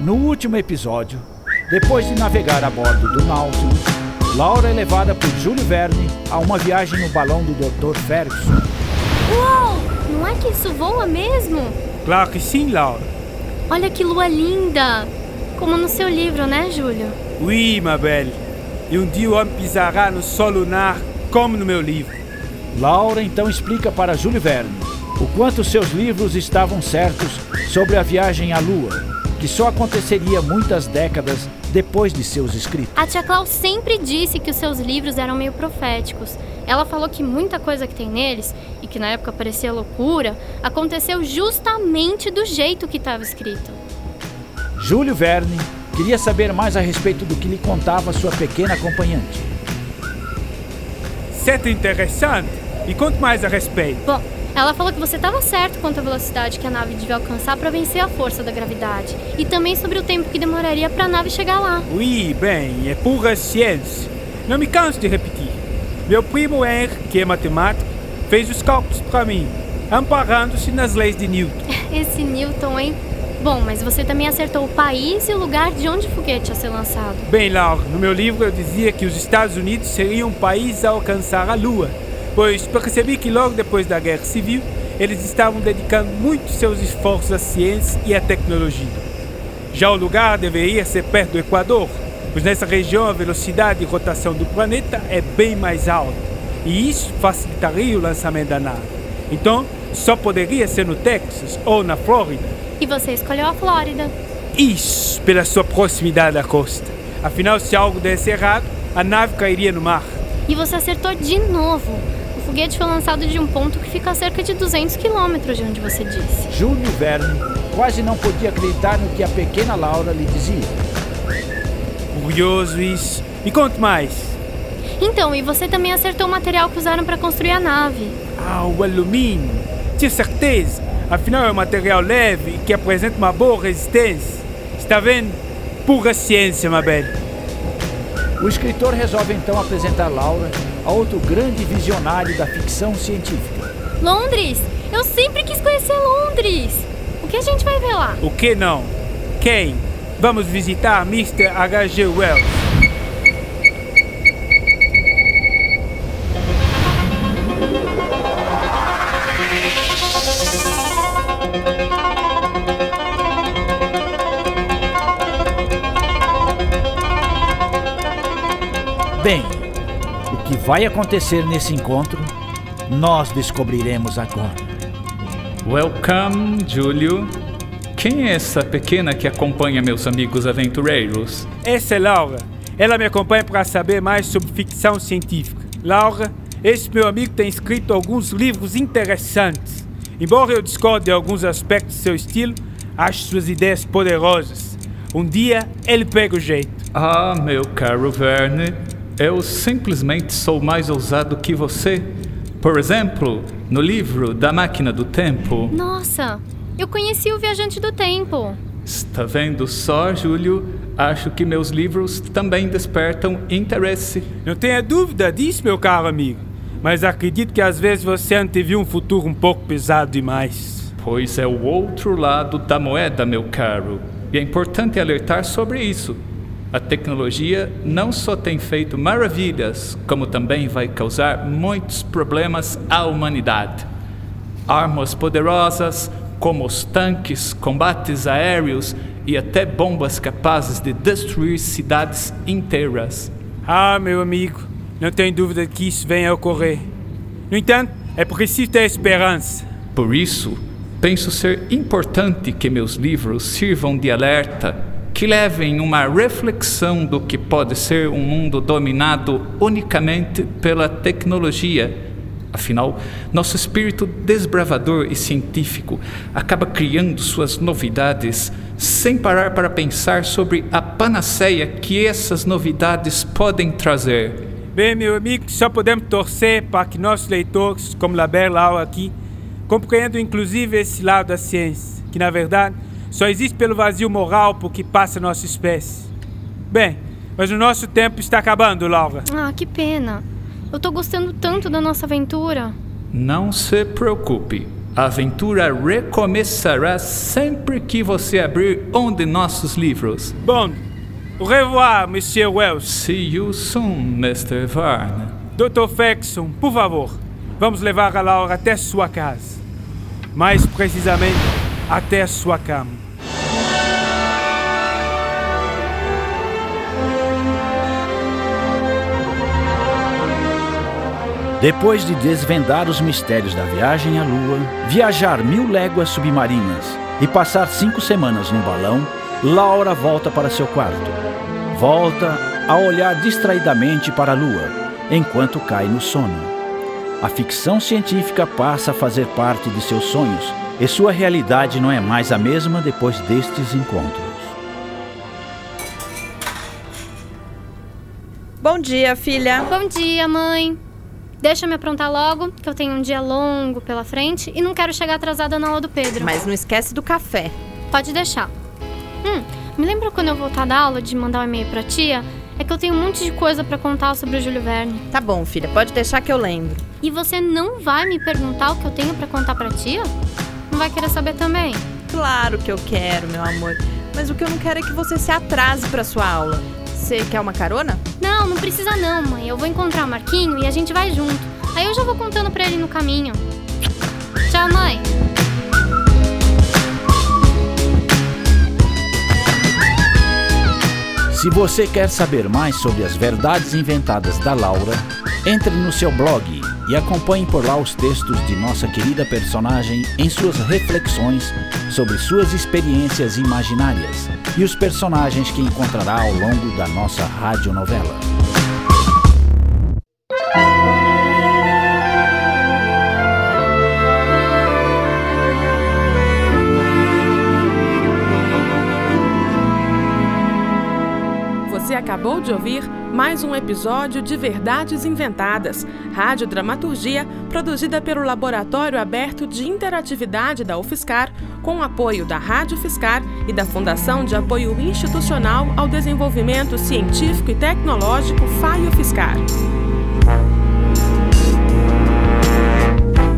No último episódio, depois de navegar a bordo do Nautilus, Laura é levada por Júlio Verne a uma viagem no balão do Dr. Ferguson. Uou! Não é que isso voa mesmo? Claro que sim, Laura. Olha que lua linda! Como no seu livro, né, Júlio? Oui, ma belle. E um dia o homem pisará no sol lunar, como no meu livro. Laura então explica para Júlio Verne o quanto seus livros estavam certos sobre a viagem à Lua que só aconteceria muitas décadas depois de seus escritos. A tia Clau sempre disse que os seus livros eram meio proféticos. Ela falou que muita coisa que tem neles, e que na época parecia loucura, aconteceu justamente do jeito que estava escrito. Júlio Verne queria saber mais a respeito do que lhe contava sua pequena acompanhante. Certo interessante. E conte mais a respeito. Bom, ela falou que você estava certo quanto à velocidade que a nave devia alcançar para vencer a força da gravidade. E também sobre o tempo que demoraria para a nave chegar lá. Oui, bem, é pura ciência. Não me canso de repetir. Meu primo Henry, que é matemático, fez os cálculos para mim, amparando-se nas leis de Newton. Esse Newton, hein? Bom, mas você também acertou o país e o lugar de onde o foguete ia ser lançado. Bem, Laura, no meu livro eu dizia que os Estados Unidos seriam um país a alcançar a Lua pois percebi que logo depois da Guerra Civil eles estavam dedicando muito seus esforços à ciência e à tecnologia. Já o lugar deveria ser perto do Equador, pois nessa região a velocidade de rotação do planeta é bem mais alta, e isso facilitaria o lançamento da nave. Então, só poderia ser no Texas ou na Flórida. E você escolheu a Flórida? Isso, pela sua proximidade à costa. Afinal, se algo desse errado, a nave cairia no mar. E você acertou de novo foguete foi lançado de um ponto que fica a cerca de 200 quilômetros de onde você disse. Júlio Verne quase não podia acreditar no que a pequena Laura lhe dizia. Curioso isso. Me conte mais. Então, e você também acertou o material que usaram para construir a nave. Ah, o alumínio. Tinha certeza. Afinal, é um material leve que apresenta uma boa resistência. Está vendo? Pura ciência, Mabel. O escritor resolve então apresentar Laura a outro grande visionário da ficção científica. Londres! Eu sempre quis conhecer Londres! O que a gente vai ver lá? O que não? Quem? Vamos visitar Mr. H.G. Wells. Bem, o que vai acontecer nesse encontro, nós descobriremos agora. Welcome, Júlio. Quem é essa pequena que acompanha meus amigos aventureiros? Essa é Laura. Ela me acompanha para saber mais sobre ficção científica. Laura, esse meu amigo tem escrito alguns livros interessantes. Embora eu discorde de alguns aspectos de seu estilo, acho suas ideias poderosas. Um dia ele pega o jeito. Ah, meu caro Verne, eu simplesmente sou mais ousado que você. Por exemplo, no livro Da Máquina do Tempo. Nossa, eu conheci o Viajante do Tempo. Está vendo só, Júlio? Acho que meus livros também despertam interesse. Não tenha dúvida disso, meu caro amigo. Mas acredito que às vezes você anteviu um futuro um pouco pesado demais. Pois é o outro lado da moeda, meu caro. E é importante alertar sobre isso. A tecnologia não só tem feito maravilhas, como também vai causar muitos problemas à humanidade. Armas poderosas, como os tanques, combates aéreos e até bombas capazes de destruir cidades inteiras. Ah, meu amigo, Não tenho dúvida de que isso venha a ocorrer. No entanto, é preciso ter esperança. Por isso, penso ser importante que meus livros sirvam de alerta, que levem uma reflexão do que pode ser um mundo dominado unicamente pela tecnologia. Afinal, nosso espírito desbravador e científico acaba criando suas novidades sem parar para pensar sobre a panaceia que essas novidades podem trazer. Bem, meu amigo, só podemos torcer para que nossos leitores, como Laber Laura aqui, compreendam inclusive esse lado da ciência, que na verdade só existe pelo vazio moral por que passa nossa espécie. Bem, mas o nosso tempo está acabando, Laura. Ah, que pena. Eu tô gostando tanto da nossa aventura. Não se preocupe. A aventura recomeçará sempre que você abrir um de nossos livros. Bom, au revoir, Monsieur Wells. See you soon, Mr. Varne. Dr. Fexon, por favor, vamos levar a Laura até sua casa. Mais precisamente, até sua cama. Depois de desvendar os mistérios da viagem à Lua, viajar mil léguas submarinas e passar cinco semanas no balão, Laura volta para seu quarto. Volta a olhar distraidamente para a Lua, enquanto cai no sono. A ficção científica passa a fazer parte de seus sonhos e sua realidade não é mais a mesma depois destes encontros. Bom dia, filha. Bom dia, mãe. Deixa eu me aprontar logo, que eu tenho um dia longo pela frente e não quero chegar atrasada na aula do Pedro. Mas não esquece do café. Pode deixar. Hum, me lembra quando eu voltar da aula de mandar um e-mail pra tia? É que eu tenho um monte de coisa para contar sobre o Júlio Verne. Tá bom, filha, pode deixar que eu lembro. E você não vai me perguntar o que eu tenho para contar pra tia? Não vai querer saber também? Claro que eu quero, meu amor. Mas o que eu não quero é que você se atrase para sua aula. Você quer uma carona? Não, não precisa não, mãe. Eu vou encontrar o Marquinho e a gente vai junto. Aí eu já vou contando pra ele no caminho. Tchau, mãe. Se você quer saber mais sobre as verdades inventadas da Laura, entre no seu blog e acompanhe por lá os textos de nossa querida personagem em suas reflexões sobre suas experiências imaginárias e os personagens que encontrará ao longo da nossa radionovela. Acabou de ouvir mais um episódio de Verdades Inventadas, rádio dramaturgia produzida pelo Laboratório Aberto de Interatividade da UFSCar, com apoio da Rádio Fiscar e da Fundação de Apoio Institucional ao Desenvolvimento Científico e Tecnológico FAIO Fiscar.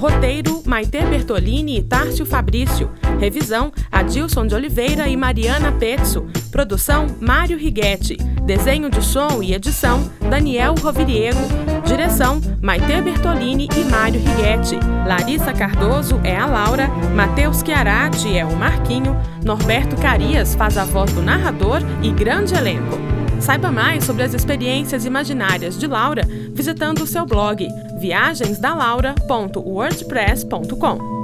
Roteiro: Maite Bertolini e Tárcio Fabrício. Revisão: Adilson de Oliveira e Mariana Pezzo. Produção: Mário Righetti. Desenho de som e edição: Daniel Roviriego. Direção: Maite Bertolini e Mário Righetti. Larissa Cardoso é a Laura. Matheus Chiarati é o Marquinho. Norberto Carias faz a voz do narrador e grande elenco. Saiba mais sobre as experiências imaginárias de Laura visitando o seu blog viagensdalaura.wordpress.com.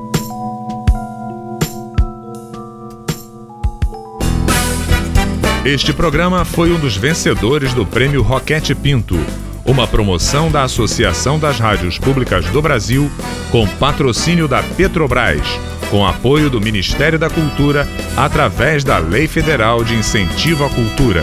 Este programa foi um dos vencedores do Prêmio Roquete Pinto, uma promoção da Associação das Rádios Públicas do Brasil, com patrocínio da Petrobras, com apoio do Ministério da Cultura, através da Lei Federal de Incentivo à Cultura.